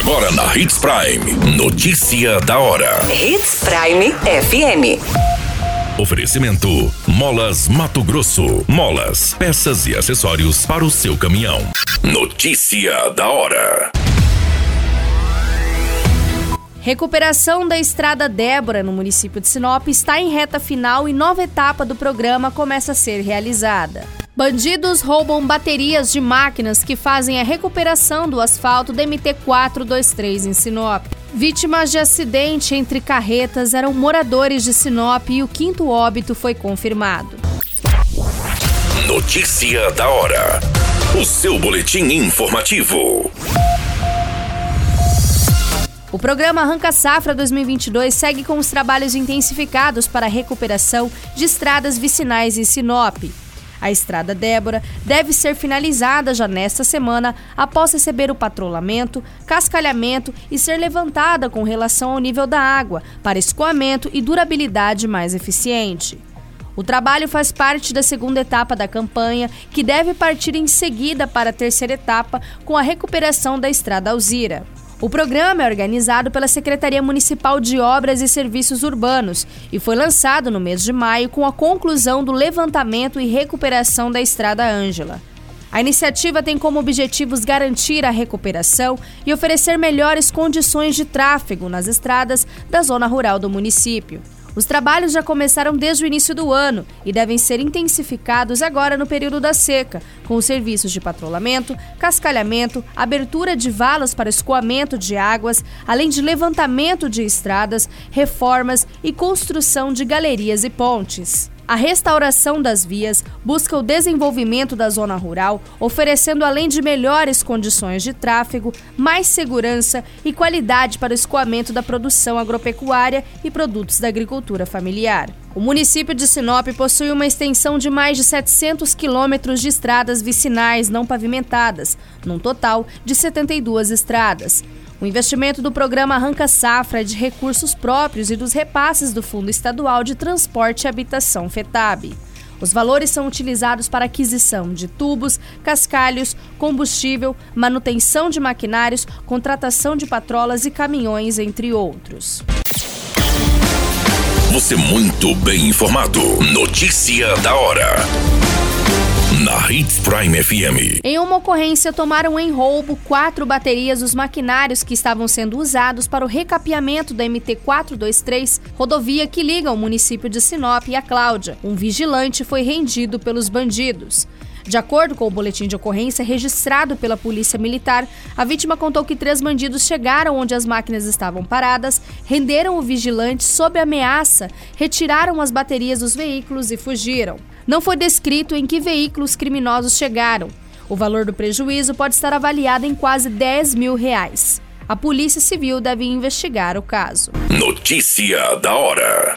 Agora na Hits Prime. Notícia da hora. Hits Prime FM. Oferecimento: Molas Mato Grosso. Molas, peças e acessórios para o seu caminhão. Notícia da hora. Recuperação da Estrada Débora no município de Sinop está em reta final e nova etapa do programa começa a ser realizada. Bandidos roubam baterias de máquinas que fazem a recuperação do asfalto da MT-423 em Sinop. Vítimas de acidente entre carretas eram moradores de Sinop e o quinto óbito foi confirmado. Notícia da hora. O seu boletim informativo. O programa Arranca Safra 2022 segue com os trabalhos intensificados para a recuperação de estradas vicinais em Sinop. A estrada Débora deve ser finalizada já nesta semana após receber o patrulhamento, cascalhamento e ser levantada com relação ao nível da água para escoamento e durabilidade mais eficiente. O trabalho faz parte da segunda etapa da campanha, que deve partir em seguida para a terceira etapa com a recuperação da estrada Alzira. O programa é organizado pela Secretaria Municipal de Obras e Serviços Urbanos e foi lançado no mês de maio com a conclusão do levantamento e recuperação da Estrada Ângela. A iniciativa tem como objetivos garantir a recuperação e oferecer melhores condições de tráfego nas estradas da zona rural do município. Os trabalhos já começaram desde o início do ano e devem ser intensificados agora no período da seca, com os serviços de patrulhamento, cascalhamento, abertura de valas para escoamento de águas, além de levantamento de estradas, reformas e construção de galerias e pontes. A restauração das vias busca o desenvolvimento da zona rural, oferecendo além de melhores condições de tráfego, mais segurança e qualidade para o escoamento da produção agropecuária e produtos da agricultura familiar. O município de Sinop possui uma extensão de mais de 700 quilômetros de estradas vicinais não pavimentadas, num total de 72 estradas. O investimento do programa Arranca Safra é de recursos próprios e dos repasses do Fundo Estadual de Transporte e Habitação FETAB. Os valores são utilizados para aquisição de tubos, cascalhos, combustível, manutenção de maquinários, contratação de patrolas e caminhões, entre outros. Você muito bem informado. Notícia da hora na Hits Prime FM. Em uma ocorrência, tomaram em roubo quatro baterias dos maquinários que estavam sendo usados para o recapeamento da MT-423, rodovia que liga o município de Sinop e a Cláudia. Um vigilante foi rendido pelos bandidos. De acordo com o boletim de ocorrência registrado pela Polícia Militar, a vítima contou que três bandidos chegaram onde as máquinas estavam paradas, renderam o vigilante sob ameaça, retiraram as baterias dos veículos e fugiram. Não foi descrito em que veículos criminosos chegaram. O valor do prejuízo pode estar avaliado em quase 10 mil reais. A Polícia Civil deve investigar o caso. Notícia da hora.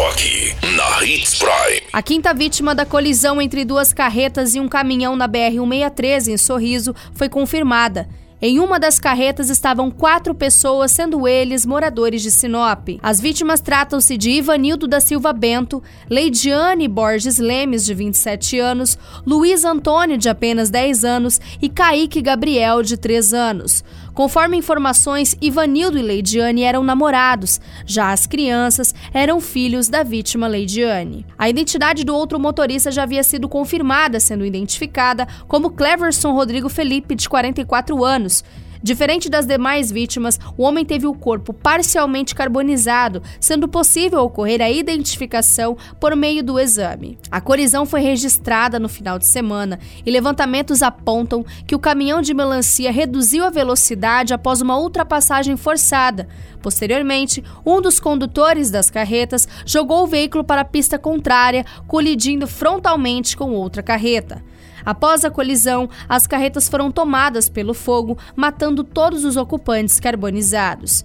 Na Hits Prime. A quinta vítima da colisão entre duas carretas e um caminhão na BR-163 em Sorriso foi confirmada. Em uma das carretas estavam quatro pessoas, sendo eles moradores de Sinop. As vítimas tratam-se de Ivanildo da Silva Bento, Leidiane Borges Lemes, de 27 anos, Luiz Antônio, de apenas 10 anos, e Kaique Gabriel, de 3 anos. Conforme informações, Ivanildo e Leidiane eram namorados, já as crianças eram filhos da vítima Leidiane. A identidade do outro motorista já havia sido confirmada, sendo identificada como Cleverson Rodrigo Felipe, de 44 anos. Diferente das demais vítimas, o homem teve o corpo parcialmente carbonizado, sendo possível ocorrer a identificação por meio do exame. A colisão foi registrada no final de semana e levantamentos apontam que o caminhão de melancia reduziu a velocidade após uma ultrapassagem forçada. Posteriormente, um dos condutores das carretas jogou o veículo para a pista contrária, colidindo frontalmente com outra carreta. Após a colisão, as carretas foram tomadas pelo fogo, matando todos os ocupantes carbonizados.